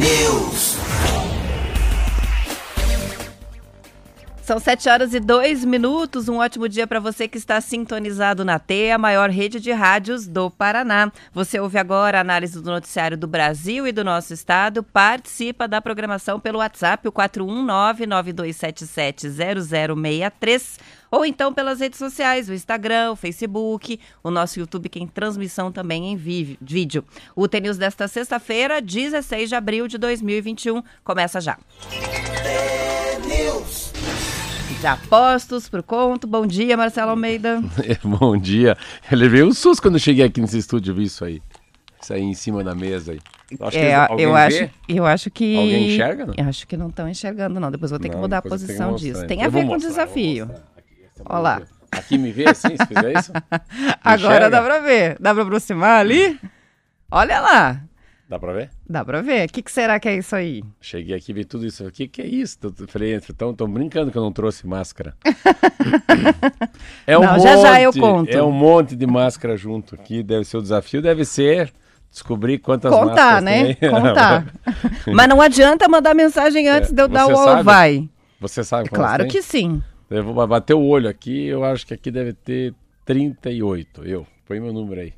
T-News. São 7 horas e 2 minutos. Um ótimo dia para você que está sintonizado na T, a maior rede de rádios do Paraná. Você ouve agora a análise do noticiário do Brasil e do nosso estado. Participa da programação pelo WhatsApp, o 419-9277-0063. Ou então pelas redes sociais, o Instagram, o Facebook, o nosso YouTube, que é em transmissão também em vídeo. O TNews desta sexta-feira, 16 de abril de 2021, começa já. T-News. Já postos pro conto. Bom dia, Marcelo Almeida. Bom dia. Eu levei um susto quando cheguei aqui nesse estúdio, vi isso aí. Isso aí em cima da mesa aí. Acho é, eu, acho, eu acho que. Alguém enxerga? Não? Eu acho que não estão enxergando, não. Depois vou ter não, que mudar a posição disso. Então. Tem a ver com o desafio. Olha lá. Aqui me vê assim, se fizer isso? Agora dá pra ver. Dá pra aproximar ali? Olha lá. Dá pra ver? Dá pra ver. O que, que, será que é isso aí? Cheguei aqui e vi tudo isso. O que, que é isso? Eu falei, então, estão brincando que eu não trouxe máscara. é um não, monte, já já eu conto. É um monte de máscara junto aqui. Deve ser o desafio, deve ser descobrir quantas Contar, máscaras né? Tem. Contar. Mas não adianta mandar mensagem antes é, de eu dar o sabe? vai. Você sabe Claro que sim. Eu vou bater o olho aqui, eu acho que aqui deve ter 38. Eu. Põe meu número aí.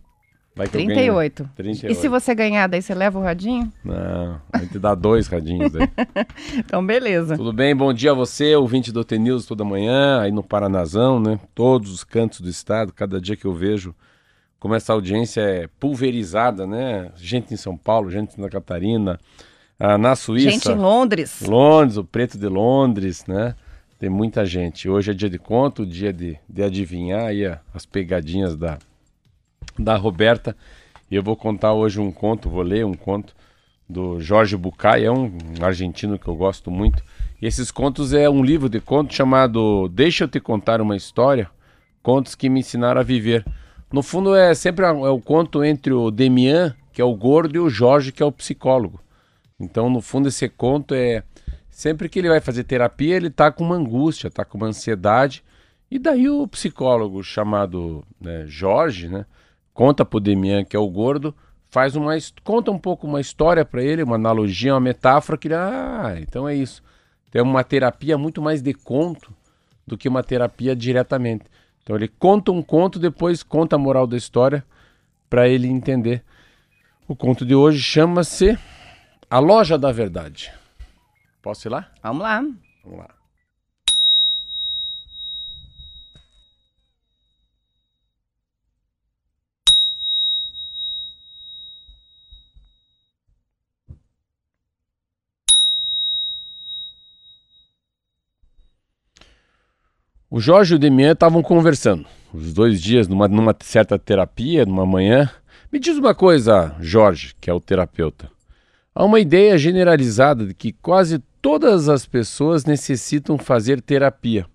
Vai que 38. 38. E se você ganhar, daí você leva o radinho? Não, a gente dá dois radinhos aí. então, beleza. Tudo bem? Bom dia a você, ouvinte do T-News toda manhã, aí no Paranazão, né? Todos os cantos do estado, cada dia que eu vejo como essa audiência é pulverizada, né? Gente em São Paulo, gente na Catarina, ah, na Suíça. Gente em Londres. Londres, o preto de Londres, né? Tem muita gente. Hoje é dia de conto, dia de, de adivinhar aí as pegadinhas da da Roberta. E eu vou contar hoje um conto, vou ler um conto do Jorge Bucay, é um argentino que eu gosto muito. E esses contos é um livro de contos chamado Deixa eu te contar uma história, contos que me ensinaram a viver. No fundo é sempre é o conto entre o Demian, que é o gordo, e o Jorge, que é o psicólogo. Então, no fundo, esse conto é sempre que ele vai fazer terapia, ele tá com uma angústia, tá com uma ansiedade. E daí o psicólogo chamado né, Jorge, né, conta pro Demian, que é o gordo, faz uma conta um pouco uma história para ele, uma analogia, uma metáfora que ele, ah, então é isso. Tem uma terapia muito mais de conto do que uma terapia diretamente. Então ele conta um conto, depois conta a moral da história para ele entender. O conto de hoje chama-se A Loja da Verdade. Posso ir lá? Vamos lá. Vamos lá. O Jorge e o Demian estavam conversando, os dois dias, numa, numa certa terapia, numa manhã. Me diz uma coisa, Jorge, que é o terapeuta. Há uma ideia generalizada de que quase todas as pessoas necessitam fazer terapia.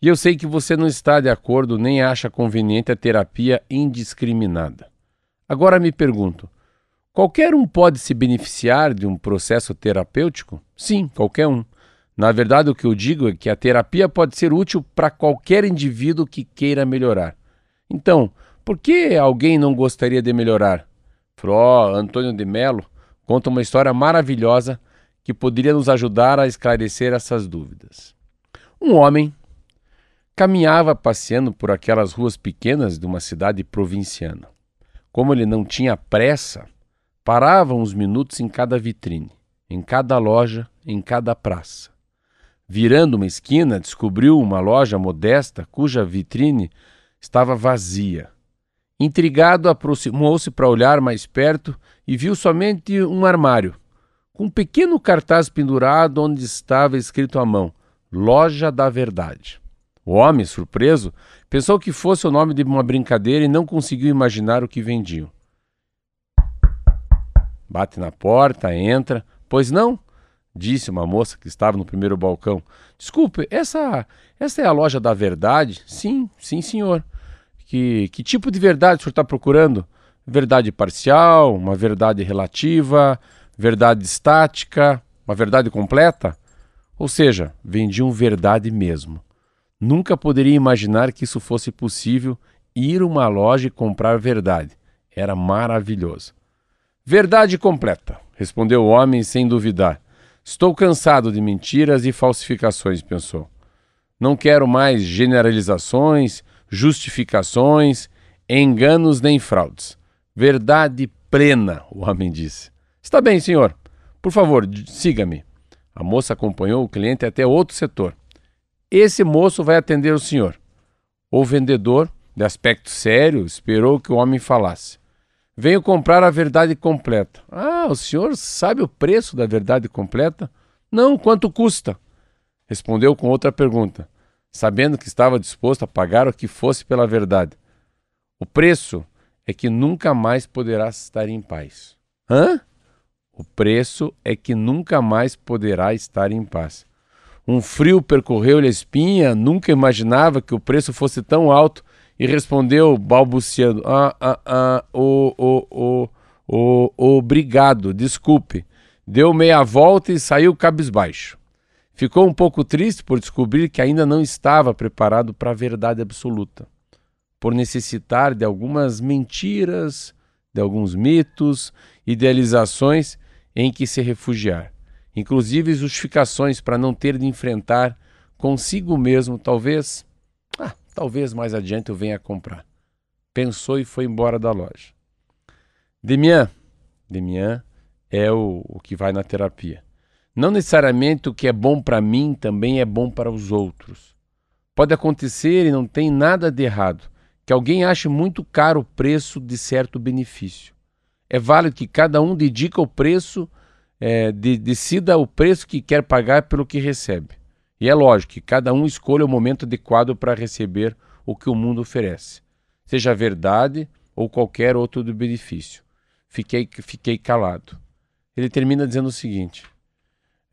E eu sei que você não está de acordo nem acha conveniente a terapia indiscriminada. Agora me pergunto: qualquer um pode se beneficiar de um processo terapêutico? Sim, qualquer um. Na verdade, o que eu digo é que a terapia pode ser útil para qualquer indivíduo que queira melhorar. Então, por que alguém não gostaria de melhorar? Fró Antônio de Mello conta uma história maravilhosa que poderia nos ajudar a esclarecer essas dúvidas. Um homem caminhava passeando por aquelas ruas pequenas de uma cidade provinciana. Como ele não tinha pressa, parava uns minutos em cada vitrine, em cada loja, em cada praça. Virando uma esquina, descobriu uma loja modesta cuja vitrine estava vazia. Intrigado, aproximou-se para olhar mais perto e viu somente um armário, com um pequeno cartaz pendurado onde estava escrito à mão: Loja da Verdade. O homem, surpreso, pensou que fosse o nome de uma brincadeira e não conseguiu imaginar o que vendiam. Bate na porta, entra. Pois não? Disse uma moça que estava no primeiro balcão. Desculpe, essa, essa é a loja da verdade? Sim, sim, senhor. Que, que tipo de verdade o senhor está procurando? Verdade parcial, uma verdade relativa, verdade estática, uma verdade completa? Ou seja, vendiam verdade mesmo. Nunca poderia imaginar que isso fosse possível ir a uma loja e comprar verdade. Era maravilhoso. Verdade completa, respondeu o homem sem duvidar. Estou cansado de mentiras e falsificações, pensou. Não quero mais generalizações, justificações, enganos nem fraudes. Verdade plena, o homem disse. Está bem, senhor. Por favor, siga-me. A moça acompanhou o cliente até outro setor. Esse moço vai atender o senhor. O vendedor, de aspecto sério, esperou que o homem falasse. Venho comprar a verdade completa. Ah, o senhor sabe o preço da verdade completa? Não, quanto custa? Respondeu com outra pergunta, sabendo que estava disposto a pagar o que fosse pela verdade. O preço é que nunca mais poderá estar em paz. Hã? O preço é que nunca mais poderá estar em paz. Um frio percorreu-lhe a espinha, nunca imaginava que o preço fosse tão alto e respondeu balbuciando: Ah, ah, ah, o, o, o, o, obrigado, desculpe. Deu meia volta e saiu cabisbaixo. Ficou um pouco triste por descobrir que ainda não estava preparado para a verdade absoluta, por necessitar de algumas mentiras, de alguns mitos, idealizações em que se refugiar, inclusive justificações para não ter de enfrentar consigo mesmo, talvez. Ah, Talvez mais adiante eu venha comprar. Pensou e foi embora da loja. Demian, Demian é o, o que vai na terapia. Não necessariamente o que é bom para mim também é bom para os outros. Pode acontecer e não tem nada de errado que alguém ache muito caro o preço de certo benefício. É válido que cada um dedica o preço, é, de, decida o preço que quer pagar pelo que recebe. E é lógico que cada um escolha o momento adequado para receber o que o mundo oferece, seja verdade ou qualquer outro do benefício. Fiquei, fiquei calado. Ele termina dizendo o seguinte: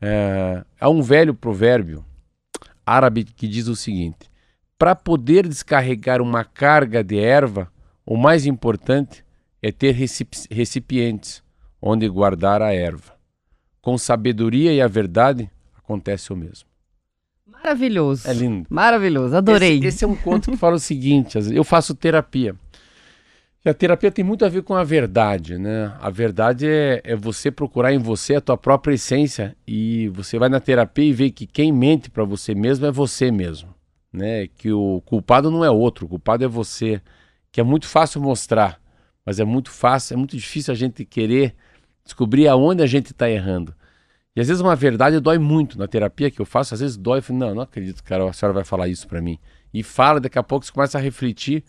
é, há um velho provérbio árabe que diz o seguinte: para poder descarregar uma carga de erva, o mais importante é ter recipientes onde guardar a erva. Com sabedoria e a verdade acontece o mesmo. Maravilhoso. É lindo. Maravilhoso, adorei. Esse, esse é um conto que fala o seguinte: eu faço terapia. E a terapia tem muito a ver com a verdade, né? A verdade é, é você procurar em você a tua própria essência e você vai na terapia e vê que quem mente para você mesmo é você mesmo, né? Que o culpado não é outro, o culpado é você, que é muito fácil mostrar, mas é muito fácil, é muito difícil a gente querer descobrir aonde a gente está errando. E às vezes uma verdade dói muito. Na terapia que eu faço, às vezes dói. Eu falo, não, não acredito, cara, a senhora vai falar isso para mim. E fala, daqui a pouco você começa a refletir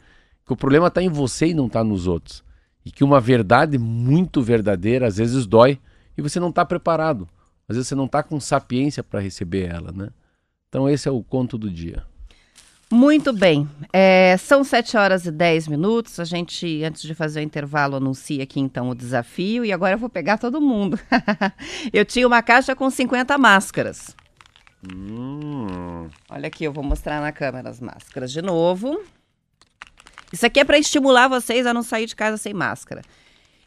que o problema está em você e não está nos outros. E que uma verdade muito verdadeira às vezes dói e você não está preparado. Às vezes você não está com sapiência para receber ela, né? Então esse é o conto do dia. Muito bem. É, são 7 horas e 10 minutos. A gente, antes de fazer o intervalo, anuncia aqui então o desafio. E agora eu vou pegar todo mundo. eu tinha uma caixa com 50 máscaras. Hum. Olha aqui, eu vou mostrar na câmera as máscaras de novo. Isso aqui é para estimular vocês a não sair de casa sem máscara.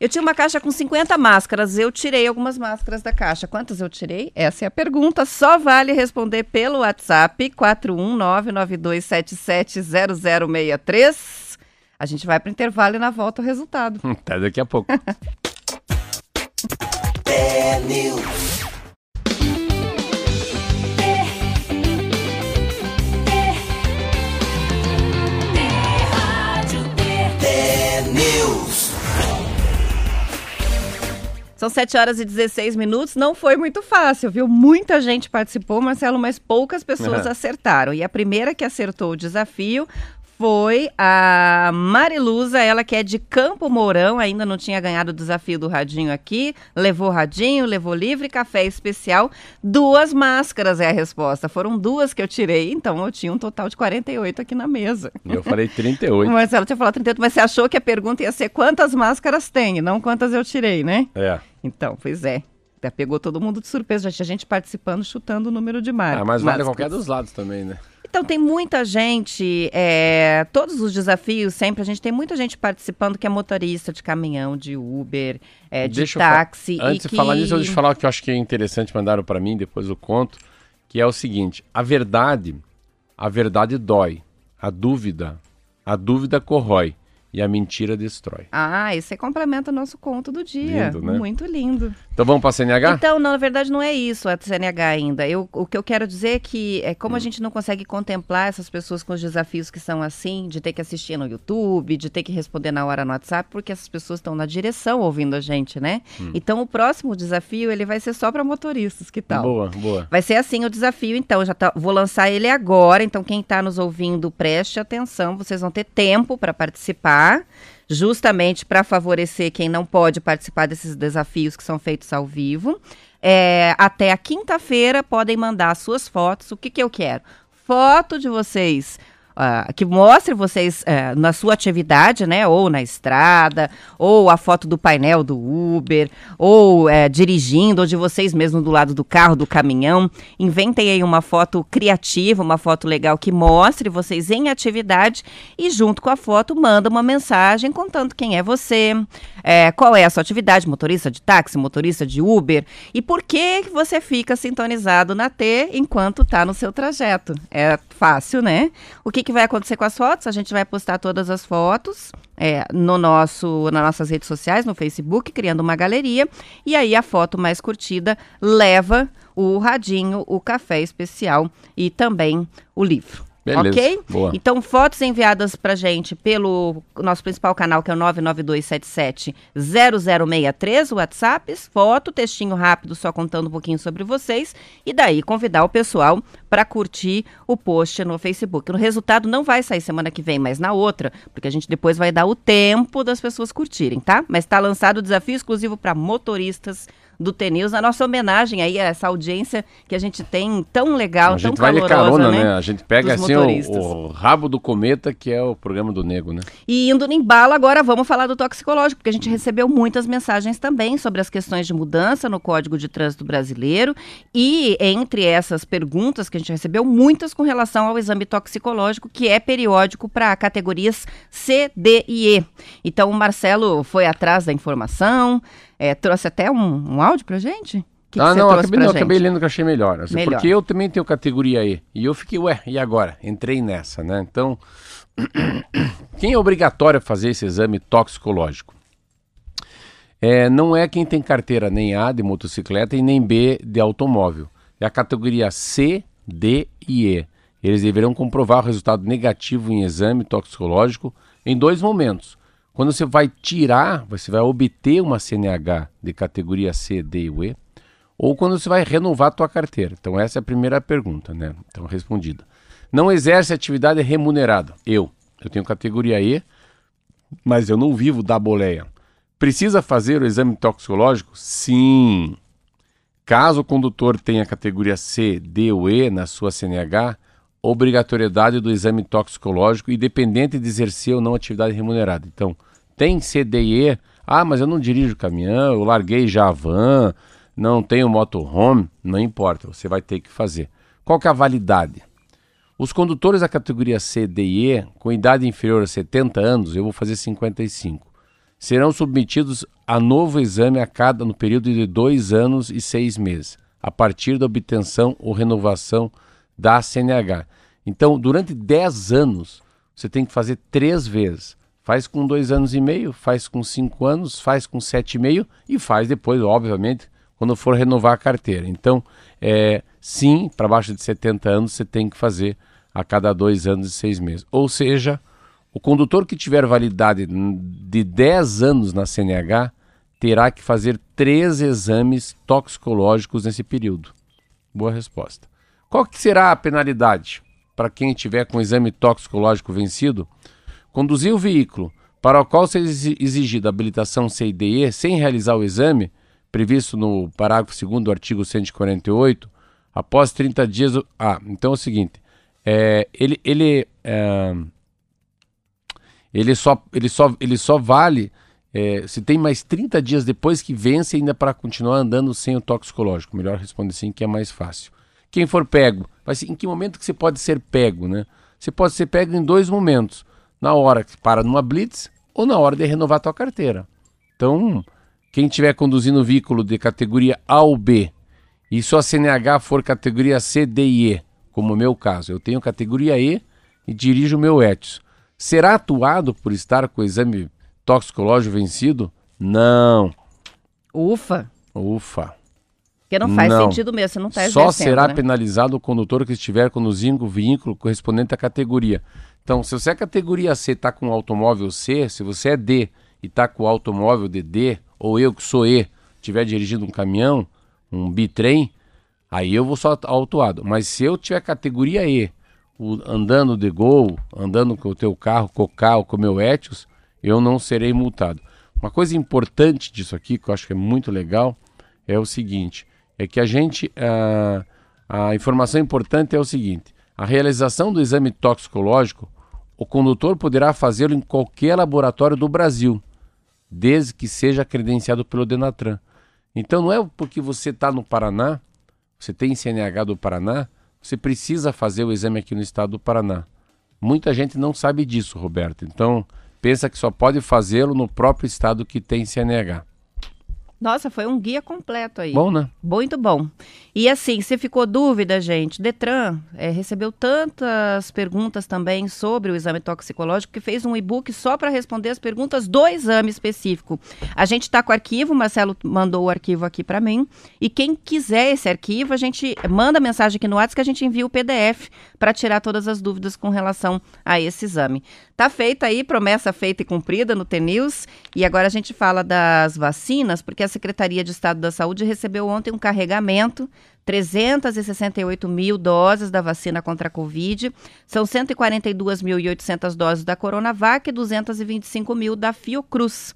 Eu tinha uma caixa com 50 máscaras, eu tirei algumas máscaras da caixa. Quantas eu tirei? Essa é a pergunta. Só vale responder pelo WhatsApp 41992770063. A gente vai para o intervalo e na volta o resultado. Até daqui a pouco. São 7 horas e 16 minutos. Não foi muito fácil, viu? Muita gente participou, Marcelo, mas poucas pessoas acertaram. E a primeira que acertou o desafio foi a Mariluza, ela que é de Campo Mourão, ainda não tinha ganhado o desafio do radinho aqui, levou radinho, levou livre, café especial, duas máscaras é a resposta. Foram duas que eu tirei, então eu tinha um total de 48 aqui na mesa. Eu falei 38. Mas ela tinha falado 38, mas você achou que a pergunta ia ser quantas máscaras tem, não quantas eu tirei, né? É. Então, pois é. Até pegou todo mundo de surpresa, já tinha gente participando, chutando o número de mar Ah, mas vale máscaras. qualquer dos lados também, né? Então, tem muita gente, é, todos os desafios, sempre, a gente tem muita gente participando que é motorista de caminhão, de Uber, é, de Deixa táxi. Antes de falar que... nisso, eu deixa eu falar o que eu acho que é interessante, mandaram para mim, depois eu conto, que é o seguinte, a verdade, a verdade dói, a dúvida, a dúvida corrói e a mentira destrói. Ah, esse complementa o nosso conto do dia. Lindo, né? Muito lindo. Então vamos para a CNH? Então, não, na verdade, não é isso a CNH ainda. Eu, o que eu quero dizer é que, é como a gente não consegue contemplar essas pessoas com os desafios que são assim, de ter que assistir no YouTube, de ter que responder na hora no WhatsApp, porque essas pessoas estão na direção ouvindo a gente, né? Então, o próximo desafio, ele vai ser só para motoristas, que tal? Boa, boa. Vai ser assim o desafio, então. Já tá- vou lançar ele agora. Então, quem está nos ouvindo, preste atenção. Vocês vão ter tempo para participar, justamente para favorecer quem não pode participar desses desafios que são feitos ao vivo. É, até a quinta-feira podem mandar suas fotos. O que, que eu quero? Foto de vocês. Ah, que mostre vocês eh, na sua atividade, né? Ou na estrada, ou a foto do painel do Uber, ou eh, dirigindo, ou de vocês mesmos do lado do carro, do caminhão. Inventem aí uma foto criativa, uma foto legal que mostre vocês em atividade e junto com a foto manda uma mensagem contando quem é você, eh, qual é a sua atividade, motorista de táxi, motorista de Uber e por que que você fica sintonizado na T enquanto está no seu trajeto. É fácil, né? O que, que vai acontecer com as fotos? A gente vai postar todas as fotos é, no nosso, nas nossas redes sociais, no Facebook, criando uma galeria. E aí a foto mais curtida leva o radinho, o café especial e também o livro. Beleza, Ok? boa. Então, fotos enviadas pra gente pelo nosso principal canal, que é o 992770063, o WhatsApp, foto, textinho rápido, só contando um pouquinho sobre vocês, e daí convidar o pessoal para curtir o post no Facebook. O resultado não vai sair semana que vem, mas na outra, porque a gente depois vai dar o tempo das pessoas curtirem, tá? Mas está lançado o desafio exclusivo para motoristas do TNews, a nossa homenagem aí a essa audiência que a gente tem tão legal, a tão gente vai calorosa, carona, né? né? A gente pega assim o, o rabo do cometa, que é o programa do Nego, né? E indo no embalo, agora vamos falar do toxicológico, porque a gente recebeu muitas mensagens também sobre as questões de mudança no Código de Trânsito Brasileiro. E entre essas perguntas que a gente recebeu, muitas com relação ao exame toxicológico, que é periódico para categorias C, D e E. Então o Marcelo foi atrás da informação, é, trouxe até um, um áudio pra gente? Que que ah, você não, acabei, não, acabei lendo que achei melhor. assim, Melhor. Porque eu também tenho categoria E. E eu fiquei, ué, e agora? Entrei nessa, né? Então, quem é obrigatório fazer esse exame toxicológico? É, não é quem tem carteira nem A de motocicleta e nem B de automóvel. É a categoria C, D e E. Eles deverão comprovar o resultado negativo em exame toxicológico em dois momentos. Quando você vai tirar, você vai obter uma CNH de categoria C, D e E, ou quando você vai renovar a tua carteira. Então essa é a primeira pergunta, né? Então respondida. Não exerce atividade remunerada. Eu, eu tenho categoria E, mas eu não vivo da boleia. Precisa fazer o exame toxicológico? Sim. Caso o condutor tenha categoria C, D ou E na sua CNH, obrigatoriedade do exame toxicológico, independente de exercer ou não atividade remunerada. Então, tem C, D e E, ah, mas eu não dirijo caminhão, eu larguei já a van, não tenho motorhome, não importa, você vai ter que fazer. Qual que é a validade? Os condutores da categoria C, D e E, com idade inferior a 70 anos, eu vou fazer 55, serão submetidos a novo exame a cada no período de dois anos e seis meses, a partir da obtenção ou renovação da CNH. Então, durante 10 anos, você tem que fazer três vezes. Faz com dois anos e meio, faz com cinco anos, faz com sete e meio e faz depois, obviamente, quando for renovar a carteira. Então, é, sim, para baixo de 70 anos, você tem que fazer a cada dois anos e seis meses. Ou seja, o condutor que tiver validade de 10 anos na CNH terá que fazer três exames toxicológicos nesse período. Boa resposta. Qual que será a penalidade? para quem tiver com exame toxicológico vencido, conduzir o veículo para o qual seja exigida habilitação C e DE sem realizar o exame, previsto no parágrafo 2 do artigo 148, após 30 dias. Ah, então é o seguinte: é, ele, ele, é, ele, só, ele, só, ele só vale é, se tem mais 30 dias depois que vence ainda para continuar andando sem o toxicológico. Melhor responder assim que é mais fácil. Quem for pego, ser, em que momento que você pode ser pego, né? Você pode ser pego em dois momentos. Na hora que para numa blitz ou na hora de renovar a tua carteira. Então, quem estiver conduzindo veículo de categoria A ou B e sua CNH for categoria C, D e E, como o meu caso, eu tenho categoria E e dirijo o meu Etios, será atuado por estar com o exame toxicológico vencido? Não. Ufa. Ufa. Porque não faz não. sentido mesmo, você não está Só será né? penalizado o condutor que estiver conduzindo o veículo correspondente à categoria. Então, se você é categoria C está com o automóvel C, se você é D e está com o automóvel de D, ou eu que sou E, estiver dirigindo um caminhão, um bitrem, aí eu vou só autuado. Mas se eu tiver categoria E, o, andando de Gol, andando com o teu carro, com o carro, com o meu Etios, eu não serei multado. Uma coisa importante disso aqui, que eu acho que é muito legal, é o seguinte: é que a gente. A, a informação importante é o seguinte: a realização do exame toxicológico, o condutor poderá fazê-lo em qualquer laboratório do Brasil, desde que seja credenciado pelo Denatran. Então não é porque você está no Paraná, você tem CNH do Paraná, você precisa fazer o exame aqui no estado do Paraná. Muita gente não sabe disso, Roberto. Então pensa que só pode fazê-lo no próprio estado que tem CNH. Nossa, foi um guia completo aí. Bom, né? Muito bom. E assim, se ficou dúvida, gente, Detran é, recebeu tantas perguntas também sobre o exame toxicológico que fez um e-book só para responder as perguntas do exame específico. A gente está com o arquivo, o Marcelo mandou o arquivo aqui para mim. E quem quiser esse arquivo, a gente manda mensagem aqui no WhatsApp que a gente envia o PDF para tirar todas as dúvidas com relação a esse exame. Tá feita aí, promessa feita e cumprida no TNews. E agora a gente fala das vacinas, porque a Secretaria de Estado da Saúde recebeu ontem um carregamento 368 mil doses da vacina contra a Covid, são 142.800 doses da Coronavac e 225 mil da Fiocruz.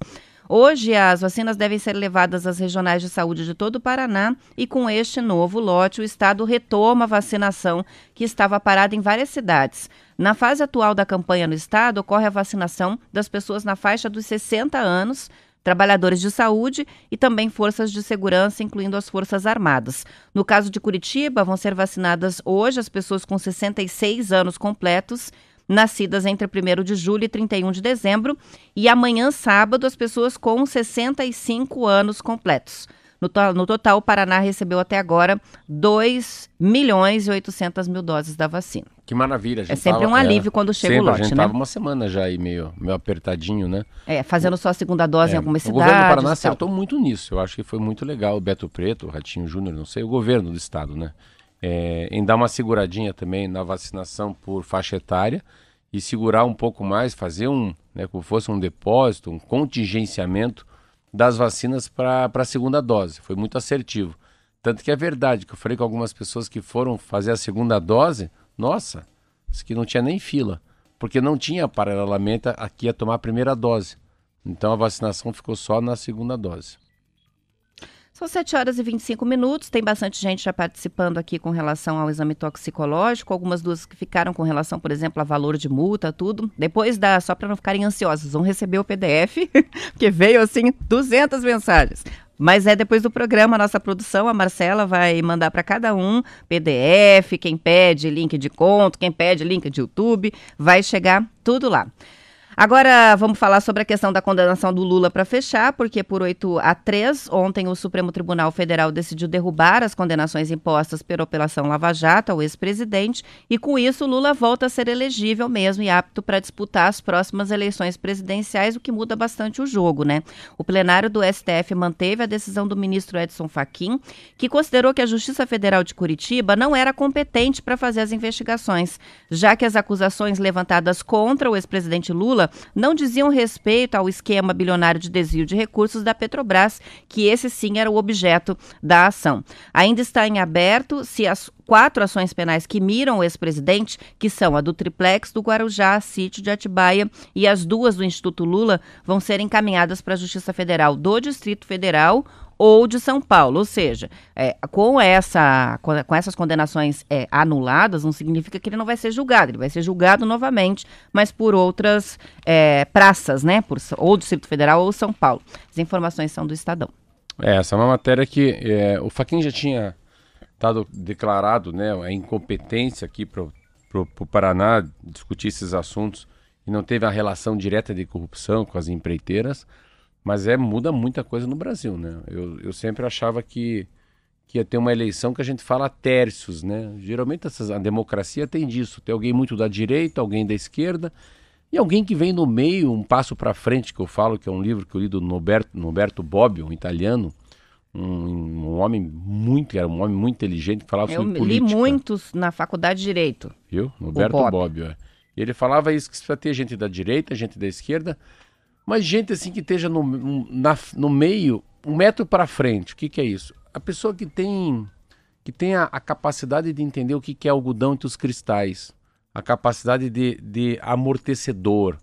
Hoje, as vacinas devem ser levadas às regionais de saúde de todo o Paraná e, com este novo lote, o Estado retoma a vacinação que estava parada em várias cidades. Na fase atual da campanha no Estado, ocorre a vacinação das pessoas na faixa dos 60 anos, trabalhadores de saúde e também forças de segurança, incluindo as Forças Armadas. No caso de Curitiba, vão ser vacinadas hoje as pessoas com 66 anos completos, nascidas entre 1 de julho e 31 de dezembro, e amanhã, sábado, as pessoas com 65 anos completos. No, to no total, o Paraná recebeu até agora 2 milhões e 800 mil doses da vacina. Que maravilha. É sempre tava, um alívio é, quando chega sempre, o lote, A gente né? tava uma semana já aí meio, meio apertadinho, né? É, fazendo só a segunda dose é, em algumas cidades. O governo do Paraná acertou muito nisso. Eu acho que foi muito legal. O Beto Preto, o Ratinho Júnior, não sei, o governo do estado, né? É, em dar uma seguradinha também na vacinação por faixa etária e segurar um pouco mais, fazer um, né, como fosse um depósito, um contingenciamento das vacinas para a segunda dose. Foi muito assertivo. Tanto que é verdade que eu falei com algumas pessoas que foram fazer a segunda dose, nossa, isso que não tinha nem fila, porque não tinha paralelamento aqui a tomar a primeira dose. Então a vacinação ficou só na segunda dose. São 7 horas e 25 minutos. Tem bastante gente já participando aqui com relação ao exame toxicológico. Algumas duas que ficaram com relação, por exemplo, a valor de multa, tudo. Depois da, só para não ficarem ansiosos, vão receber o PDF, que veio assim 200 mensagens. Mas é depois do programa, a nossa produção, a Marcela vai mandar para cada um PDF, quem pede link de conto, quem pede link de YouTube, vai chegar tudo lá. Agora vamos falar sobre a questão da condenação do Lula para fechar, porque por 8 a 3, ontem o Supremo Tribunal Federal decidiu derrubar as condenações impostas pela Operação Lava Jato ao ex-presidente e com isso Lula volta a ser elegível mesmo e apto para disputar as próximas eleições presidenciais, o que muda bastante o jogo, né? O plenário do STF manteve a decisão do ministro Edson Fachin, que considerou que a Justiça Federal de Curitiba não era competente para fazer as investigações, já que as acusações levantadas contra o ex-presidente Lula Lula não diziam respeito ao esquema bilionário de desvio de recursos da Petrobras, que esse sim era o objeto da ação. Ainda está em aberto se as quatro ações penais que miram o ex-presidente, que são a do triplex do Guarujá, sítio de Atibaia, e as duas do Instituto Lula, vão ser encaminhadas para a Justiça Federal do Distrito Federal ou de São Paulo. Ou seja, é, com, essa, com essas condenações é, anuladas, não significa que ele não vai ser julgado, ele vai ser julgado novamente, mas por outras é, praças, né? Por, ou Distrito Federal ou São Paulo. As informações são do Estadão. É, essa é uma matéria que é, o Faquin já tinha dado declarado né, a incompetência aqui para o Paraná discutir esses assuntos e não teve a relação direta de corrupção com as empreiteiras. Mas é muda muita coisa no Brasil, né? Eu, eu sempre achava que, que ia ter uma eleição que a gente fala terços, né? Geralmente essas, a democracia tem disso. Tem alguém muito da direita, alguém da esquerda e alguém que vem no meio, um passo para frente, que eu falo, que é um livro que eu li do Noberto, Bobbio, um italiano, um, um, homem muito, era um homem muito inteligente que falava eu sobre política. Eu li muitos na faculdade de Direito. Viu? Noberto Bobbio. É. Ele falava isso, que precisa ter gente da direita, gente da esquerda, mas gente assim que esteja no, na, no meio, um metro para frente, o que, que é isso? A pessoa que tem que tem a, a capacidade de entender o que, que é algodão entre os cristais, a capacidade de, de amortecedor,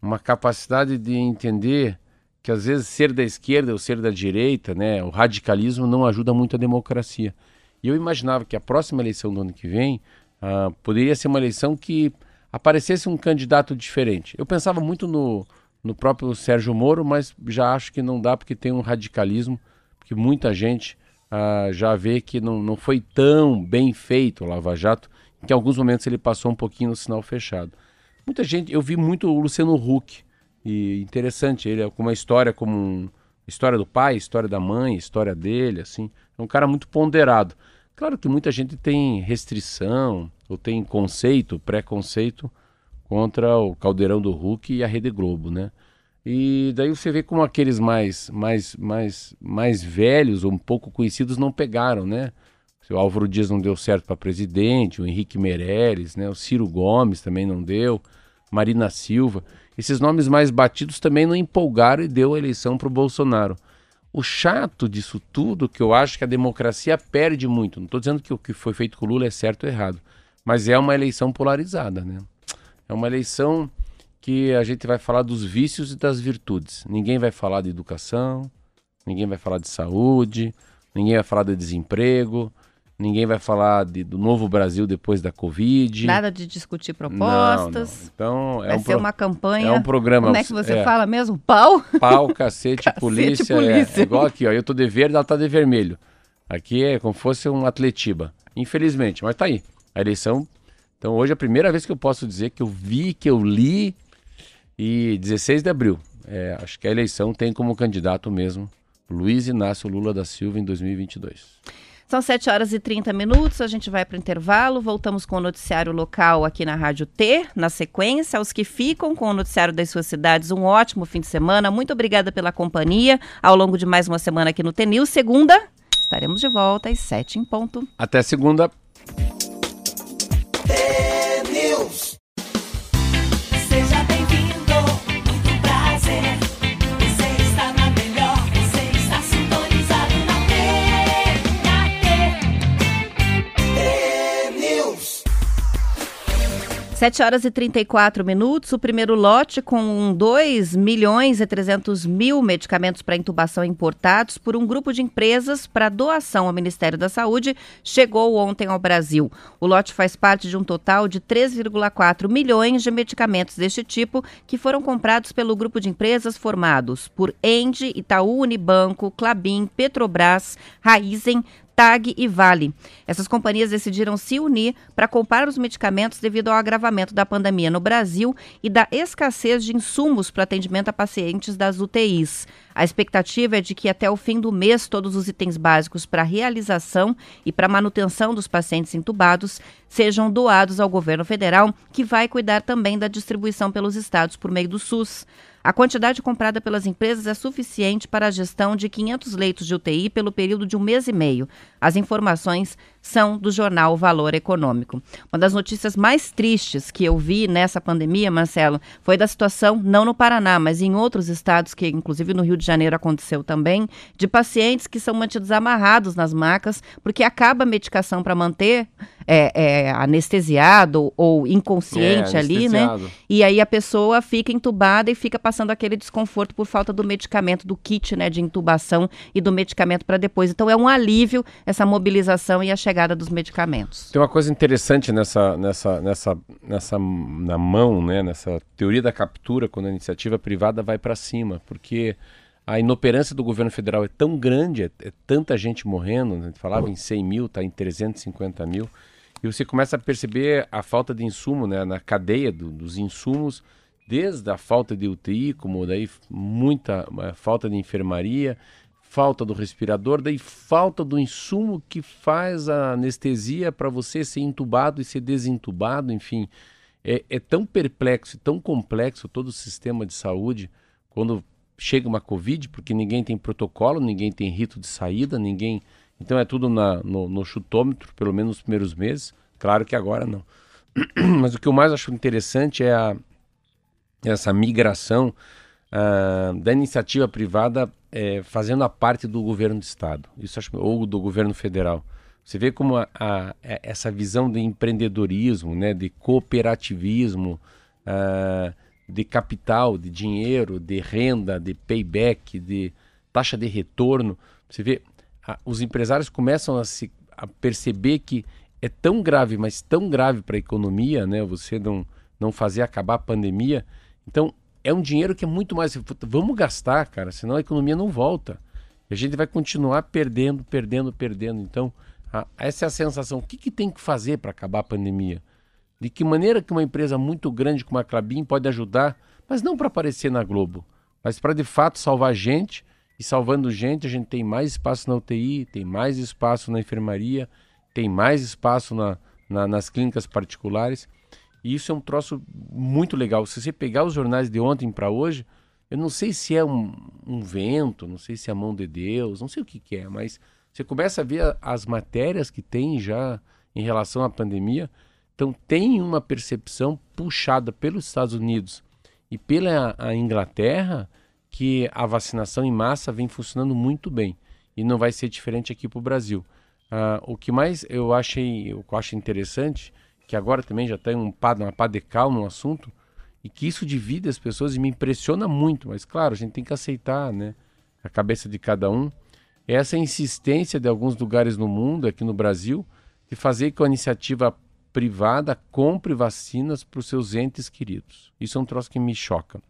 uma capacidade de entender que às vezes ser da esquerda ou ser da direita, né, o radicalismo não ajuda muito a democracia. E eu imaginava que a próxima eleição do ano que vem uh, poderia ser uma eleição que aparecesse um candidato diferente. Eu pensava muito no, no próprio Sérgio Moro, mas já acho que não dá porque tem um radicalismo, porque muita gente ah, já vê que não, não foi tão bem feito o Lava Jato, que em alguns momentos ele passou um pouquinho no sinal fechado. Muita gente, eu vi muito o Luciano Huck, e interessante, ele é com uma história como um, história do pai, história da mãe, história dele, assim, é um cara muito ponderado. Claro que muita gente tem restrição, ou tem conceito, preconceito, contra o Caldeirão do Hulk e a Rede Globo, né? E daí você vê como aqueles mais, mais, mais, mais velhos ou um pouco conhecidos não pegaram, né? O Álvaro Dias não deu certo para presidente, o Henrique Meirelles, né? O Ciro Gomes também não deu, Marina Silva. Esses nomes mais batidos também não empolgaram e deu a eleição para o Bolsonaro. O chato disso tudo, que eu acho que a democracia perde muito. Não estou dizendo que o que foi feito com o Lula é certo ou errado, mas é uma eleição polarizada, né? É uma eleição que a gente vai falar dos vícios e das virtudes. Ninguém vai falar de educação, ninguém vai falar de saúde, ninguém vai falar de desemprego, ninguém vai falar de, do novo Brasil depois da Covid. Nada de discutir propostas. Não, não. Então, é vai um ser pro... uma campanha. É um programa. Como é que você é, fala mesmo? Pau? Pau, cacete, cacete polícia. polícia. É, é, igual aqui, ó. Eu tô de verde, ela tá de vermelho. Aqui é como se fosse um atletiba. Infelizmente, mas tá aí. A eleição então hoje é a primeira vez que eu posso dizer que eu vi, que eu li, e 16 de abril. É, acho que a eleição tem como candidato mesmo Luiz Inácio Lula da Silva em 2022. São 7 horas e 30 minutos, a gente vai para o intervalo, voltamos com o noticiário local aqui na Rádio T, na sequência. Aos que ficam com o noticiário das suas cidades, um ótimo fim de semana. Muito obrigada pela companhia ao longo de mais uma semana aqui no TNIL. Segunda, estaremos de volta às 7 em ponto. Até segunda. BT News. Sete horas e 34 minutos. O primeiro lote com 2 milhões e 300 mil medicamentos para intubação importados por um grupo de empresas para doação ao Ministério da Saúde chegou ontem ao Brasil. O lote faz parte de um total de 3,4 milhões de medicamentos deste tipo que foram comprados pelo grupo de empresas formados por Endi, Itaú Unibanco, Clabin, Petrobras, Raizen, TAG e Vale. Essas companhias decidiram se unir para comprar os medicamentos devido ao agravamento da pandemia no Brasil e da escassez de insumos para atendimento a pacientes das UTIs. A expectativa é de que até o fim do mês todos os itens básicos para realização e para manutenção dos pacientes entubados sejam doados ao governo federal, que vai cuidar também da distribuição pelos estados por meio do SUS. A quantidade comprada pelas empresas é suficiente para a gestão de 500 leitos de UTI pelo período de um mês e meio. As informações são do jornal Valor Econômico. Uma das notícias mais tristes que eu vi nessa pandemia, Marcelo, foi da situação, não no Paraná, mas em outros estados, que inclusive no Rio de Janeiro aconteceu também, de pacientes que são mantidos amarrados nas macas, porque acaba a medicação para manter é, é, anestesiado ou inconsciente é, ali, né? E aí a pessoa fica entubada e fica passando aquele desconforto por falta do medicamento, do kit né, de intubação e do medicamento para depois. Então é um alívio essa mobilização e a chegada dos medicamentos. Tem uma coisa interessante nessa, nessa, nessa, nessa na mão, né, nessa teoria da captura, quando a iniciativa privada vai para cima, porque a inoperância do governo federal é tão grande, é, é tanta gente morrendo, né? falava em 100 mil, está em 350 mil, e você começa a perceber a falta de insumo né, na cadeia do, dos insumos, desde a falta de UTI, como daí muita uh, falta de enfermaria, falta do respirador, daí falta do insumo que faz a anestesia para você ser intubado e ser desintubado, enfim. É, é tão perplexo, tão complexo todo o sistema de saúde quando chega uma Covid, porque ninguém tem protocolo, ninguém tem rito de saída, ninguém então é tudo na, no, no chutômetro, pelo menos nos primeiros meses. Claro que agora não. Mas o que eu mais acho interessante é a, essa migração uh, da iniciativa privada é, fazendo a parte do governo do estado, isso acho, ou do governo federal. Você vê como a, a, é, essa visão de empreendedorismo, né, de cooperativismo, uh, de capital, de dinheiro, de renda, de payback, de taxa de retorno. Você vê a, os empresários começam a se a perceber que é tão grave, mas tão grave para a economia, né? Você não não fazer acabar a pandemia. Então, é um dinheiro que é muito mais vamos gastar, cara, senão a economia não volta. E a gente vai continuar perdendo, perdendo, perdendo. Então, a, essa é a sensação. O que, que tem que fazer para acabar a pandemia? De que maneira que uma empresa muito grande como a Clabin pode ajudar, mas não para aparecer na Globo, mas para de fato salvar gente e salvando gente, a gente tem mais espaço na UTI, tem mais espaço na enfermaria, tem mais espaço na, na, nas clínicas particulares. E isso é um troço muito legal. Se você pegar os jornais de ontem para hoje, eu não sei se é um, um, vento, não sei se é a mão de Deus, não sei o que, que é, mas você começa a ver as matérias que tem já em relação à pandemia. Então, tem uma percepção puxada pelos Estados Unidos e pela Inglaterra que a vacinação em massa vem funcionando muito bem e não vai ser diferente aqui para o Brasil. Uh, o que mais eu achei, eu acho interessante, que agora também já tem um, uma pá de calma no assunto, e que isso divide as pessoas e me impressiona muito, mas claro, a gente tem que aceitar né, a cabeça de cada um. Essa insistência de alguns lugares no mundo, aqui no Brasil, de fazer com a iniciativa privada compre vacinas para os seus entes queridos. Isso é um troço que me choca.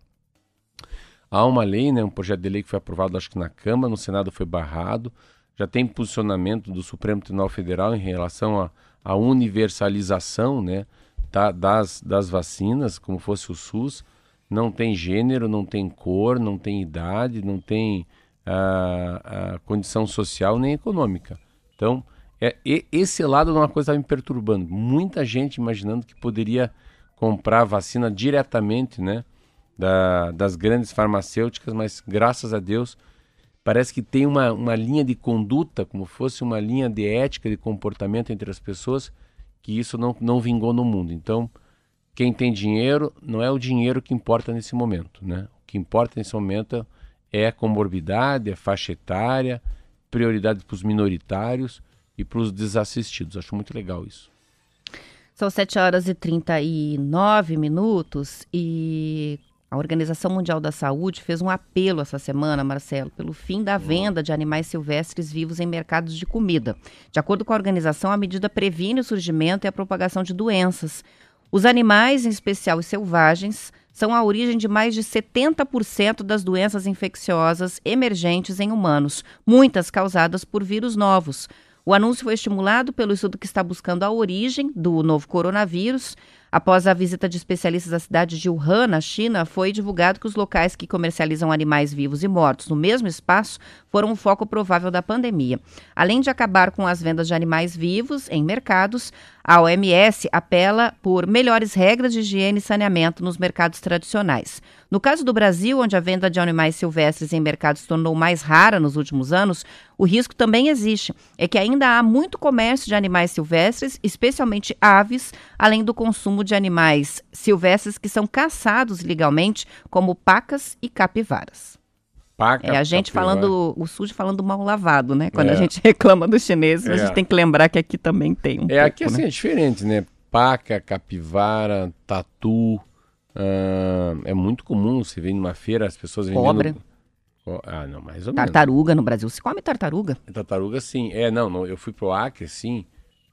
Há uma lei, né, um projeto de lei que foi aprovado, acho que na Câmara, no Senado foi barrado. Já tem posicionamento do Supremo Tribunal Federal em relação à universalização né, da, das, das vacinas, como fosse o SUS. Não tem gênero, não tem cor, não tem idade, não tem a, a condição social nem econômica. Então, é, esse lado é uma coisa que está me perturbando. Muita gente imaginando que poderia comprar vacina diretamente, né? da, das grandes farmacêuticas, mas graças a Deus parece que tem uma, uma linha de conduta, como fosse uma linha de ética, de comportamento entre as pessoas, que isso não, não vingou no mundo. Então, quem tem dinheiro, não é o dinheiro que importa nesse momento. Né? O que importa nesse momento é a comorbidade, é faixa etária, prioridade para os minoritários e para os desassistidos. Acho muito legal isso. São 7 horas e 39 minutos e a Organização Mundial da Saúde fez um apelo essa semana, Marcelo, pelo fim da venda de animais silvestres vivos em mercados de comida. De acordo com a organização, a medida previne o surgimento e a propagação de doenças. Os animais, em especial os selvagens, são a origem de mais de 70% das doenças infecciosas emergentes em humanos, muitas causadas por vírus novos. O anúncio foi estimulado pelo estudo que está buscando a origem do novo coronavírus. Após a visita de especialistas à cidade de Wuhan, na China, foi divulgado que os locais que comercializam animais vivos e mortos no mesmo espaço foram o foco provável da pandemia. Além de acabar com as vendas de animais vivos em mercados, a OMS apela por melhores regras de higiene e saneamento nos mercados tradicionais. No caso do Brasil, onde a venda de animais silvestres em mercados se tornou mais rara nos últimos anos, o risco também existe. É que ainda há muito comércio de animais silvestres, especialmente aves, além do consumo de animais silvestres que são caçados legalmente, como pacas e capivaras. Paca, É a gente capivara. falando, o sujo falando mal lavado, né? Quando É. a gente reclama dos chineses, a É. gente tem que lembrar que aqui também tem um É, aqui pouco, assim né? é diferente, né? Paca, capivara, tatu. Ah, é muito comum você ver numa feira as pessoas vendendo. Cobra. Co- Ah, não, mais ou menos. Tartaruga no Brasil. Se come tartaruga? Tartaruga, sim. É, não, não, eu fui pro Acre, sim,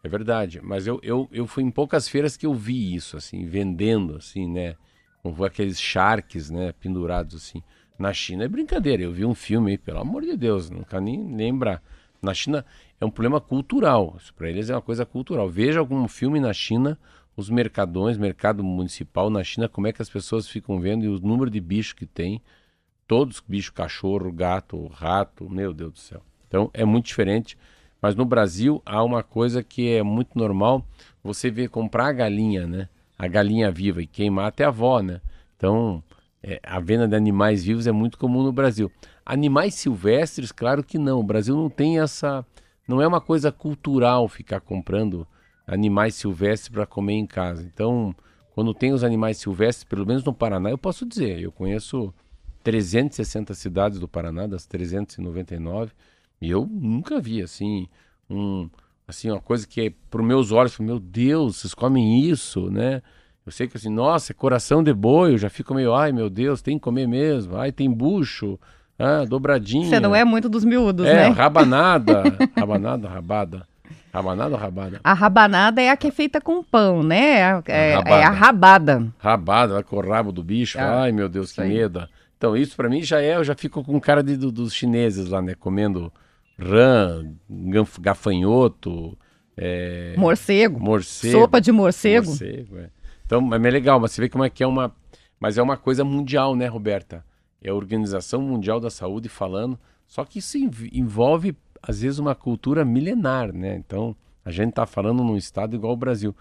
é verdade. Mas eu, eu, eu fui em poucas feiras que eu vi isso, assim, vendendo, assim, né? Com aqueles sharks, né, pendurados, assim. Na China é brincadeira. Eu vi um filme pelo amor de Deus, não quero nem lembrar. Na China é um problema cultural. Isso para eles é uma coisa cultural. Veja algum filme na China, os mercadões, mercado municipal na China, como é que as pessoas ficam vendo e o número de bicho que tem. Todos bicho, cachorro, gato, rato, meu Deus do céu. Então é muito diferente. Mas no Brasil há uma coisa que é muito normal. Você vê comprar a galinha, né? A galinha viva e quem mata é a avó, né? Então é, a venda de animais vivos é muito comum no Brasil. Animais silvestres, claro que não. O Brasil não tem essa. Não é uma coisa cultural ficar comprando animais silvestres para comer em casa. Então, quando tem os animais silvestres, pelo menos no Paraná, eu posso dizer, eu conheço 360 cidades do Paraná, das 399, e eu nunca vi assim um assim uma coisa que é para os meus olhos, meu Deus, vocês comem isso, né? Eu sei que assim, nossa, é coração de boi, eu já fico meio, ai meu Deus, tem que comer mesmo. Ai, tem bucho, ah, dobradinha. Você não é muito dos miúdos, É, né? rabanada, rabanada, rabada. Rabanada ou rabada? A rabanada é a que é feita com pão, né? É, é- rabada. é a rabada. Rabada, com o rabo do bicho. Ah, Ai, meu Deus, que medo. Então, isso pra mim já é, eu já fico com cara de, do- dos chineses lá, né? Comendo rã, gafanhoto, é, Morcego. morcego. Sopa de morcego. Morcego, é. Então, é meio legal, mas você vê como é que é uma. Mas é uma coisa mundial, né, Roberta? É a Organização Mundial da Saúde falando. Só que isso env- envolve, às vezes, uma cultura milenar, né? Então, a gente tá falando num estado igual o Brasil.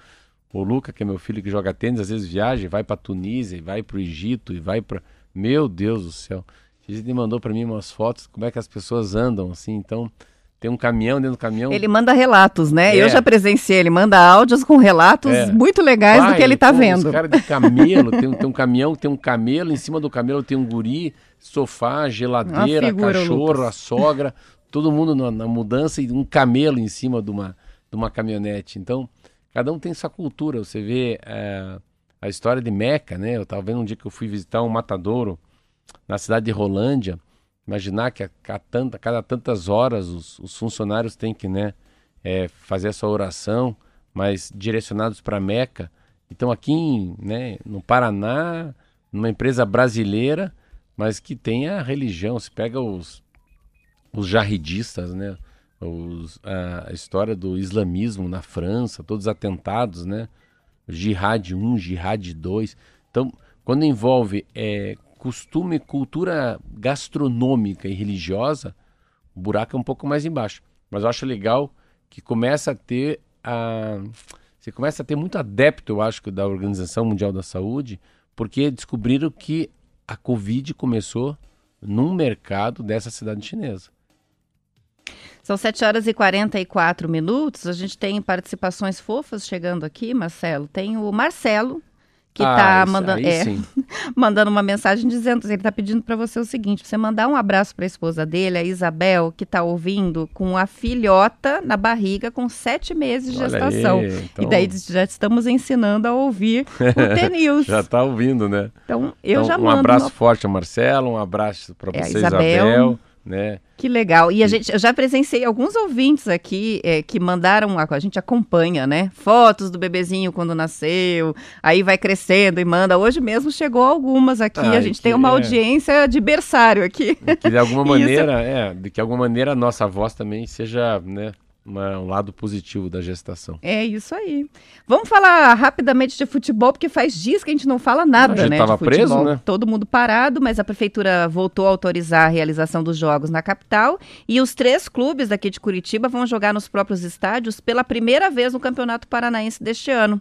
O Luca, que é meu filho que joga tênis, às vezes viaja, e vai pra Tunísia, e vai pro Egito, e vai pra. Meu Deus do céu. Ele mandou para mim umas fotos, como é que as pessoas andam, assim. Então, tem um caminhão dentro do caminhão. Ele manda relatos, né? É. Eu já presenciei, ele manda áudios com relatos É. muito legais do que ele tá pô, vendo. Os caras de camelo, tem, um- tem um caminhão, tem um camelo, em cima do camelo tem um guri, sofá, geladeira, figura, cachorro, Lucas. a sogra, todo mundo na, na mudança e um camelo em cima de uma, de uma caminhonete. Então, cada um tem sua cultura. Você vê eh, a história de Meca, né? Eu tava vendo um dia que eu fui visitar um matadouro na cidade de Rolândia. Imaginar que a, a tanta, cada tantas horas os, os funcionários têm que né, eh, fazer essa oração, mas direcionados para Meca. Então aqui em, né, no Paraná, numa empresa brasileira, mas que tem a religião. Você pega os, os jarridistas, né? Os, a, história do islamismo na França, todos os atentados, né? Jihad 1, Jihad 2. Então, quando envolve é, costume, cultura gastronômica e religiosa, o buraco é um pouco mais embaixo. Mas eu acho legal que começa a ter a... Você começa a ter muito adepto, eu acho, da Organização Mundial da Saúde, porque descobriram que a Covid começou num mercado dessa cidade chinesa. São 7 horas e 44 minutos. A gente tem participações fofas chegando aqui, Marcelo. Tem o Marcelo, que está Ah, isso mandando, é, mandando uma mensagem dizendo, ele está pedindo para você o seguinte, você mandar um abraço para a esposa dele, a Isabel, que está ouvindo com a filhota na barriga com sete meses de gestação. aí, E então- daí já estamos ensinando a ouvir o T-News. Já tá ouvindo, né? Então, eu Então, já um mando abraço uma- forte ao Marcelo, um abraço para É, a você, Isabel. Isabel, né? Que legal. E a gente, eu já presenciei alguns ouvintes aqui é, que mandaram, a, a gente acompanha, né? Fotos do bebezinho quando nasceu, aí vai crescendo e manda. Hoje mesmo chegou algumas aqui. a Ai, gente tem uma é. audiência de berçário aqui. Que de alguma Isso. maneira, é, de que alguma maneira a nossa voz também seja, né, uma- um lado positivo da gestação. É isso aí. Vamos falar rapidamente de futebol, porque faz dias que a gente não fala nada, A gente né? tava preso, né? Todo mundo parado, mas a prefeitura voltou a autorizar a realização dos jogos na capital. E os três clubes daqui de Curitiba vão jogar nos próprios estádios pela primeira vez no Campeonato Paranaense deste ano.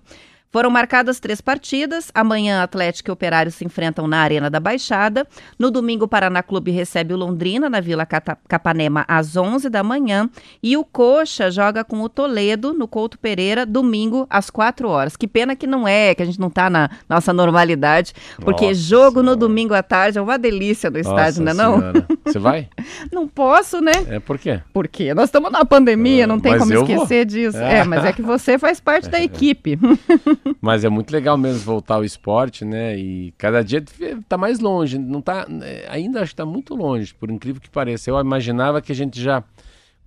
Foram marcadas três partidas. Amanhã, Atlético e Operário se enfrentam na Arena da Baixada. No domingo, o Paraná Clube recebe o Londrina na Vila Capanema às 11 da manhã. E o Coxa joga com o Toledo no Couto Pereira, domingo às 4 horas. Que pena que não é, que a gente não está na nossa normalidade, porque nossa jogo no domingo à tarde é uma delícia no estádio, não é não? Você vai? não posso, né? É por quê? Porque nós estamos na pandemia, não tem como esquecer vou. disso. É. é, mas é que você faz parte da equipe. Mas é muito legal mesmo voltar ao esporte, né? E cada dia está mais longe, não tá, ainda acho que está muito longe, por incrível que pareça. Eu imaginava que a gente já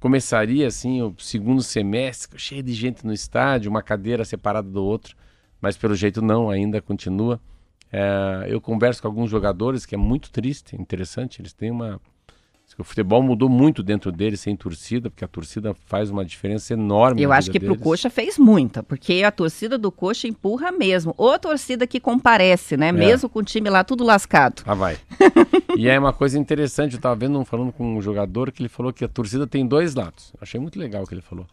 começaria assim o segundo semestre, cheio de gente no estádio, uma cadeira separada do outro, mas pelo jeito não, ainda continua. É, eu converso com alguns jogadores que é muito triste, interessante, eles têm uma o futebol mudou muito dentro dele sem torcida, porque a torcida faz uma diferença enorme. Eu acho que para o Coxa fez muita, porque a torcida do Coxa empurra mesmo. Ou a torcida que comparece, né? É. Mesmo com o time lá tudo lascado. Ah, vai. e é uma coisa interessante, eu estava vendo, falando com um jogador que ele falou que a torcida tem dois lados. Eu achei muito legal o que ele falou.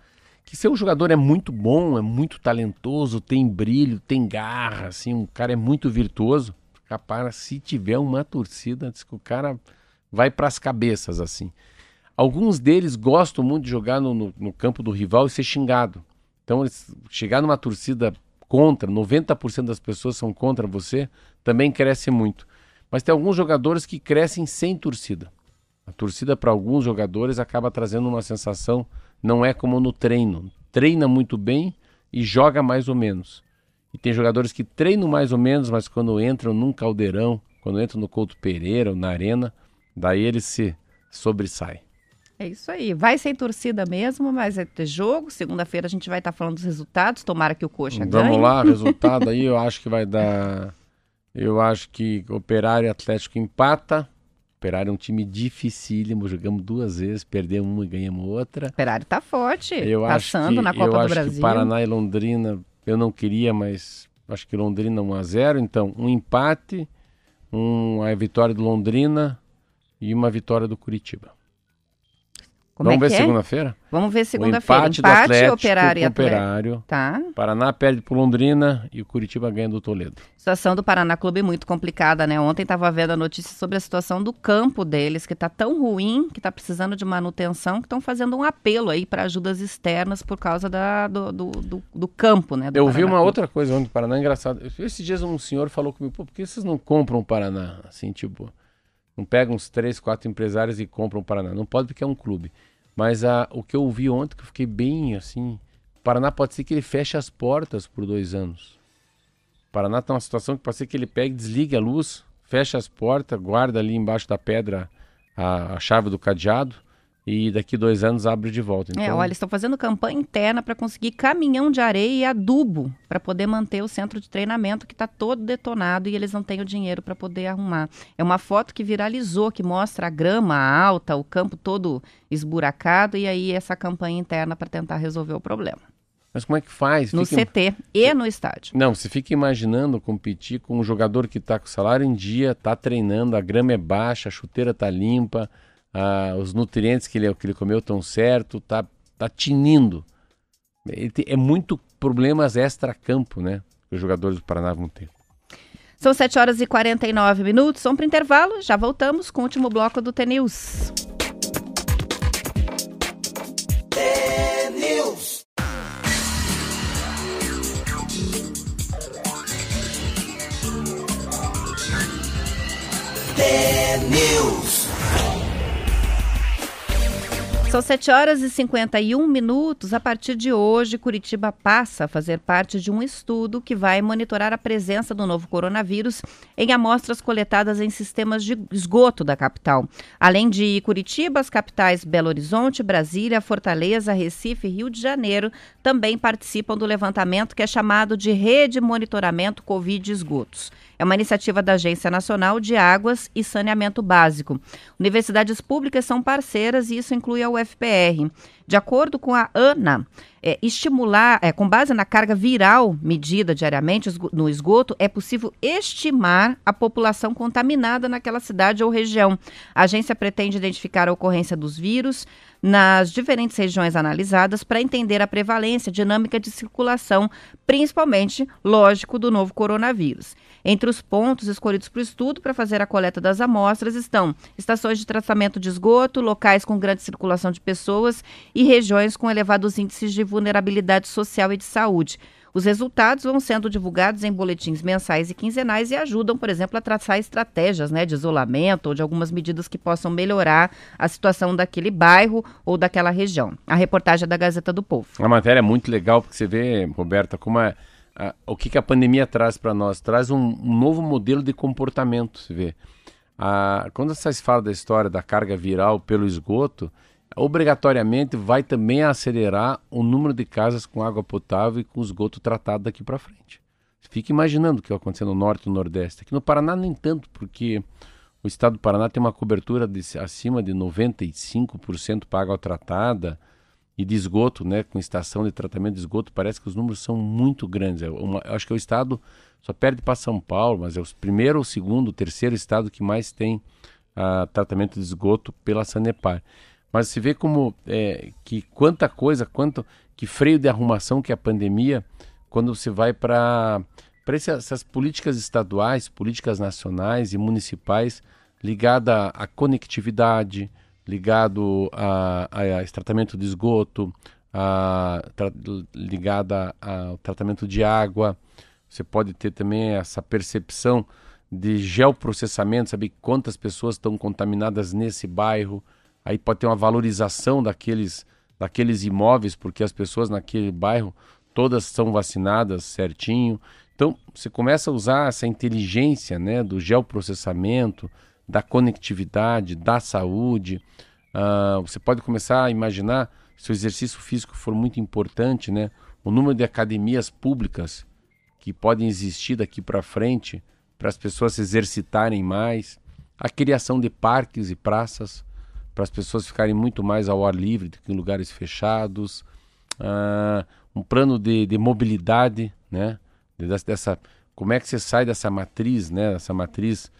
Que seu jogador é muito bom, é muito talentoso, tem brilho, tem garra, assim, um cara é muito virtuoso. Capaz, se tiver uma torcida, diz que o cara vai para as cabeças assim. Alguns deles gostam muito de jogar no, no, no campo do rival e ser xingado. Então, chegar numa torcida contra, 90% das pessoas são contra você, também cresce muito. Mas tem alguns jogadores que crescem sem torcida. A torcida para alguns jogadores acaba trazendo uma sensação, não é como no treino. Treina muito bem e joga mais ou menos. E tem jogadores que treinam mais ou menos, mas quando entram num caldeirão, quando entram no Couto Pereira ou na arena, Daí ele se sobressai. É isso aí. Vai sem torcida mesmo, mas é ter jogo. Segunda-feira a gente vai estar tá falando dos resultados. Tomara que o Coxa Vamos ganhe. Vamos lá, resultado aí eu acho que vai dar. Eu acho que Operário e Atlético empata. Operário é um time dificílimo, jogamos duas vezes, perdemos uma e ganhamos outra. Operário tá forte, eu passando que, na Copa eu do Brasil. Que Paraná e Londrina, eu não queria, mas acho que Londrina 1 a 0 então um empate, um, a vitória do Londrina, e uma vitória do Curitiba. Como Vamos é ver é? segunda-feira? Vamos ver segunda-feira. Empate, empate Atlético, Operário e. Operário. Tá. Paraná perde para Londrina e o Curitiba ganha do Toledo. Situação do Paraná Clube muito complicada, né? Ontem estava vendo a notícia sobre a situação do campo deles, que está tão ruim, que está precisando de manutenção, que estão fazendo um apelo aí para ajudas externas por causa da, do, do, do, do campo, né? Eu Paraná vi uma Clube. outra coisa ontem do Paraná, engraçado. Esses dias um senhor falou comigo, pô, por que vocês não compram o Paraná? Assim, tipo... Não pegam uns três, quatro empresários e compram o Paraná. Não pode porque é um clube. Mas a, o que eu vi ontem, que eu fiquei bem assim. O Paraná pode ser que ele feche as portas por dois anos. O Paraná está numa situação que pode ser que ele pegue, desligue a luz, feche as portas, guarda ali embaixo da pedra a, a chave do cadeado e daqui dois anos abre de volta. É, então... É, olha, eles estão fazendo campanha interna para conseguir caminhão de areia e adubo para poder manter o centro de treinamento que está todo detonado e eles não têm o dinheiro para poder arrumar. É uma foto que viralizou, que mostra a grama alta, o campo todo esburacado e aí essa campanha interna para tentar resolver o problema. Mas como é que faz? No fica... CT e no estádio. Não, você fica imaginando competir com um jogador que está com salário em dia, está treinando, a grama é baixa, a chuteira está limpa, ah, os nutrientes que ele, que ele comeu estão certo, tá, tá tinindo. é muito problemas extra-campo, né? Que os jogadores do Paraná vão ter. São 7 horas e 49 minutos. Vamos para intervalo. Já voltamos com o último bloco do T-News. São 7 horas e 51 minutos. A partir de hoje, Curitiba passa a fazer parte de um estudo que vai monitorar a presença do novo coronavírus em amostras coletadas em sistemas de esgoto da capital. Além de Curitiba, as capitais Belo Horizonte, Brasília, Fortaleza, Recife e Rio de Janeiro também participam do levantamento que é chamado de Rede Monitoramento Covid Esgotos. É uma iniciativa da Agência Nacional de Águas e Saneamento Básico. Universidades públicas são parceiras e isso inclui a UFPR. De acordo com a ANA, é, estimular, é, com base na carga viral medida diariamente no esgoto, é possível estimar a população contaminada naquela cidade ou região. A agência pretende identificar a ocorrência dos vírus nas diferentes regiões analisadas para entender a prevalência dinâmica de circulação, principalmente, lógico, do novo coronavírus. Entre os pontos escolhidos para o estudo para fazer a coleta das amostras estão estações de tratamento de esgoto, locais com grande circulação de pessoas e regiões com elevados índices de vulnerabilidade social e de saúde. Os resultados vão sendo divulgados em boletins mensais e quinzenais e ajudam, por exemplo, a traçar estratégias né, de isolamento ou de algumas medidas que possam melhorar a situação daquele bairro ou daquela região. A reportagem é da Gazeta do Povo. A matéria é muito legal porque você vê, Roberta, como é, a, o que, que a pandemia traz para nós. Traz um, um, novo modelo de comportamento, você vê. A, quando vocês falam da história da carga viral pelo esgoto, obrigatoriamente vai também acelerar o número de casas com água potável e com esgoto tratado daqui para frente. Fique imaginando o que vai acontecer no norte e no nordeste. Aqui no Paraná nem tanto, porque o estado do Paraná tem uma cobertura de, acima de 95% para água tratada e de esgoto, né, com estação de tratamento de esgoto, parece que os números são muito grandes. É uma, acho que é o estado, só perde para São Paulo, mas é o primeiro, o segundo, o terceiro estado que mais tem uh, tratamento de esgoto pela Sanepar. Mas se vê como é, que quanta coisa, quanto que freio de arrumação que é a pandemia, quando você vai para essas políticas estaduais, políticas nacionais e municipais ligada à conectividade, ligado a, a, a tratamento de esgoto, a, tra, ligada ao tratamento de água. Você pode ter também essa percepção de geoprocessamento, saber quantas pessoas estão contaminadas nesse bairro aí pode ter uma valorização daqueles, daqueles imóveis, porque as pessoas naquele bairro todas são vacinadas certinho. Então, você começa a usar essa inteligência né, do geoprocessamento, da conectividade, da saúde. Uh, você pode começar a imaginar, se o exercício físico for muito importante, né, o número de academias públicas que podem existir daqui para frente para as pessoas se exercitarem mais, a criação de parques e praças para as pessoas ficarem muito mais ao ar livre do que em lugares fechados, uh, um plano de, de mobilidade, né? Dessa, como é que você sai dessa matriz, né? Essa matriz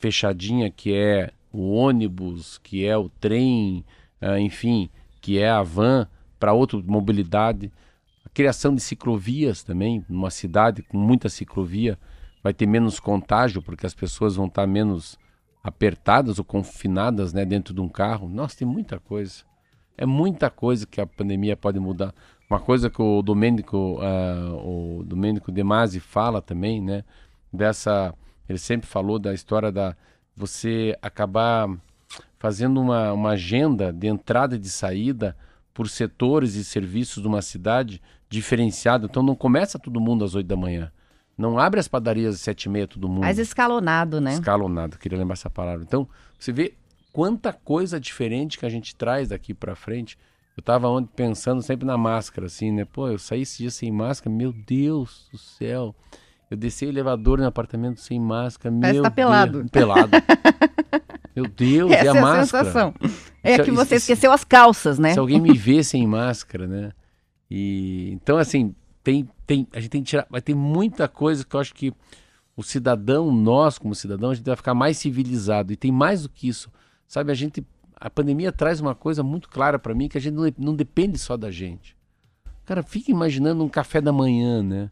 fechadinha que é o ônibus, que é o trem, uh, enfim, que é a van para outra mobilidade. A criação de ciclovias também, numa cidade com muita ciclovia, vai ter menos contágio, porque as pessoas vão estar menos apertadas ou confinadas né, dentro de um carro. Nossa, tem muita coisa. É muita coisa que a pandemia pode mudar. Uma coisa que o Domênico, uh, o Domênico De Masi fala também, né? Dessa, ele sempre falou da história da você acabar fazendo uma, uma agenda de entrada e de saída por setores e serviços de uma cidade diferenciado. Então não começa todo mundo às oito da manhã. Não abre as padarias às sete e meia todo mundo. Mais escalonado, né? Escalonado, queria lembrar essa palavra. Então, você vê quanta coisa diferente que a gente traz daqui para frente. Eu tava ontem pensando sempre na máscara, assim, né? Pô, eu saí esse dia sem máscara, meu Deus do céu. Eu desci o elevador no apartamento sem máscara, Parece meu tá pelado. Pelado. meu Deus, Essa e a é máscara? A sensação. É que você esqueceu as calças, né? Se alguém me vê sem máscara, né? E então assim, tem, tem, a gente tem que tirar, vai ter muita coisa que eu acho que o cidadão, nós como cidadão, a gente vai ficar mais civilizado. E tem mais do que isso. Sabe, a gente, a pandemia traz uma coisa muito clara para mim, que a gente não, não depende só da gente. Cara, fica imaginando um café da manhã, né?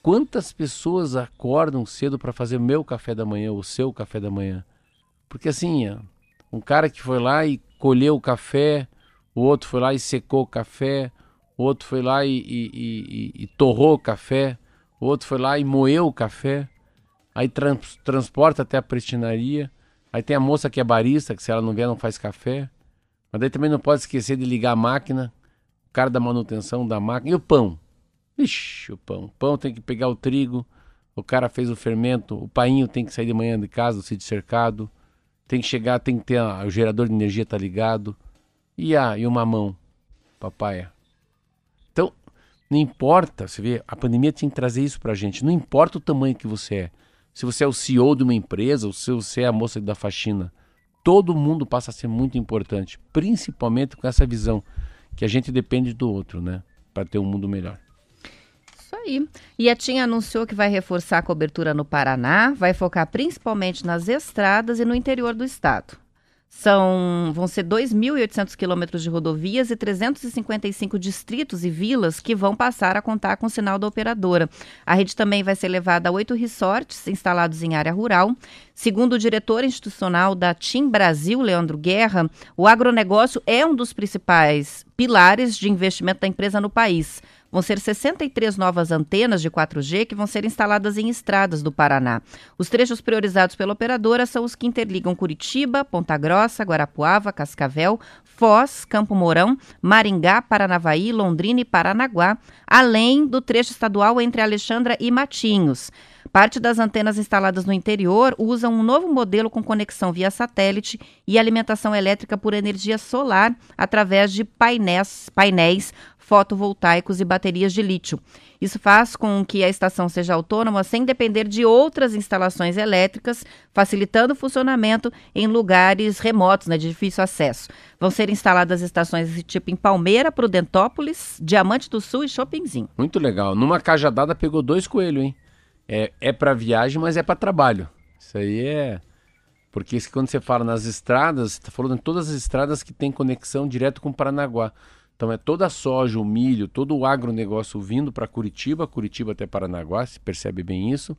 Quantas pessoas acordam cedo para fazer meu café da manhã, o seu café da manhã? Porque assim, um cara que foi lá e colheu o café, o outro foi lá e secou o café, o outro foi lá e, e, e, e torrou o café, o outro foi lá e moeu o café, aí trans, transporta até a prestinaria, aí tem a moça que é barista, que se ela não vier não faz café, mas daí também não pode esquecer de ligar a máquina, o cara da manutenção da máquina, e o pão? Ixi, o pão. O pão tem que pegar o trigo, o cara fez o fermento, o painho tem que sair de manhã de casa, o sítio cercado, tem que chegar, tem que ter o gerador de energia tá ligado, e, a, e o mamão, papaya. Não importa, você vê, a pandemia tinha que trazer isso pra gente. Não importa o tamanho que você é. Se você é o CEO de uma empresa, ou se você é a moça da faxina. Todo mundo passa a ser muito importante, principalmente com essa visão que a gente depende do outro, né? para ter um mundo melhor. Isso aí. E a TIM anunciou que vai reforçar a cobertura no Paraná, vai focar principalmente nas estradas e no interior do estado. São, vão ser 2.800 quilômetros de rodovias e 355 distritos e vilas que vão passar a contar com o sinal da operadora. A rede também vai ser levada a oito resorts instalados em área rural. Segundo o diretor institucional da TIM Brasil, Leandro Guerra, o agronegócio é um dos principais pilares de investimento da empresa no país. Vão ser 63 novas antenas de 4G que vão ser instaladas em estradas do Paraná. Os trechos priorizados pela operadora são os que interligam Curitiba, Ponta Grossa, Guarapuava, Cascavel, Foz, Campo Mourão, Maringá, Paranavaí, Londrina e Paranaguá, além do trecho estadual entre Alexandra e Matinhos. Parte das antenas instaladas no interior usam um novo modelo com conexão via satélite e alimentação elétrica por energia solar através de painéis, painéis fotovoltaicos e baterias de lítio. Isso faz com que a estação seja autônoma sem depender de outras instalações elétricas, facilitando o funcionamento em lugares remotos, né, de difícil acesso. Vão ser instaladas estações desse tipo em Palmeira, Prudentópolis, Diamante do Sul e Shoppingzinho. Muito legal. Numa cajadada pegou dois coelhos, hein? É, é para viagem, mas é para trabalho. Isso aí é. Porque quando você fala nas estradas, você está falando em todas as estradas que tem conexão direto com Paranaguá. Então é toda a soja, o milho, todo o agronegócio vindo para Curitiba, Curitiba até Paranaguá, se percebe bem isso.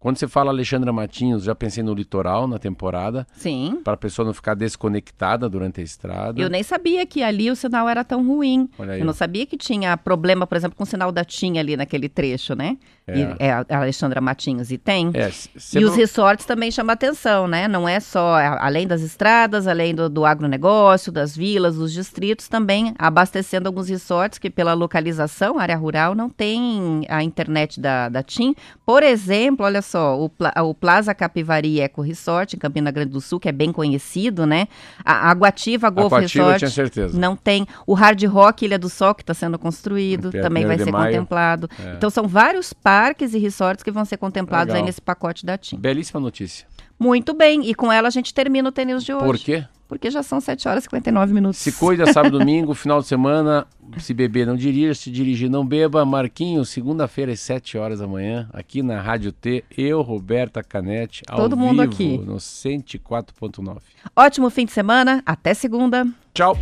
Quando você fala Alexandra Matinhos, já pensei no litoral na temporada. Sim. Para a pessoa não ficar desconectada durante a estrada. Eu nem sabia que ali o sinal era tão ruim. Eu não sabia que tinha problema, por exemplo, com o sinal da TIM ali naquele trecho, né? É, e, é a Alexandra Matinhos, e tem. É, e não... os resorts também chamam atenção, né? Não é só, além das estradas, além do, do agronegócio, das vilas, dos distritos, também abastecendo alguns resorts que, pela localização, área rural, não tem a internet da, da TIM. Por exemplo, olha só, o, o Plaza Capivari Eco Resort, em Campina Grande do Sul, que é bem conhecido, né? A, a Guativa Golf Aquativa, Resort. certeza. Não tem. O Hard Rock Ilha do Sol, que está sendo construído, também vai ser maio. contemplado. É. Então, são vários parques e resorts que vão ser contemplados aí nesse pacote da TIM. Belíssima notícia. Muito bem, e com ela a gente termina o tênis de hoje. Por quê? Porque já são 7 horas e 59 minutos. Se cuida, sábado, domingo, final de semana. Se beber, não dirija. Se dirigir, não beba. Marquinho, segunda-feira, às 7 horas da manhã, aqui na Rádio T. Eu, Roberta Canete, ao Todo mundo vivo, aqui. no 104.9. Ótimo fim de semana. Até segunda. Tchau.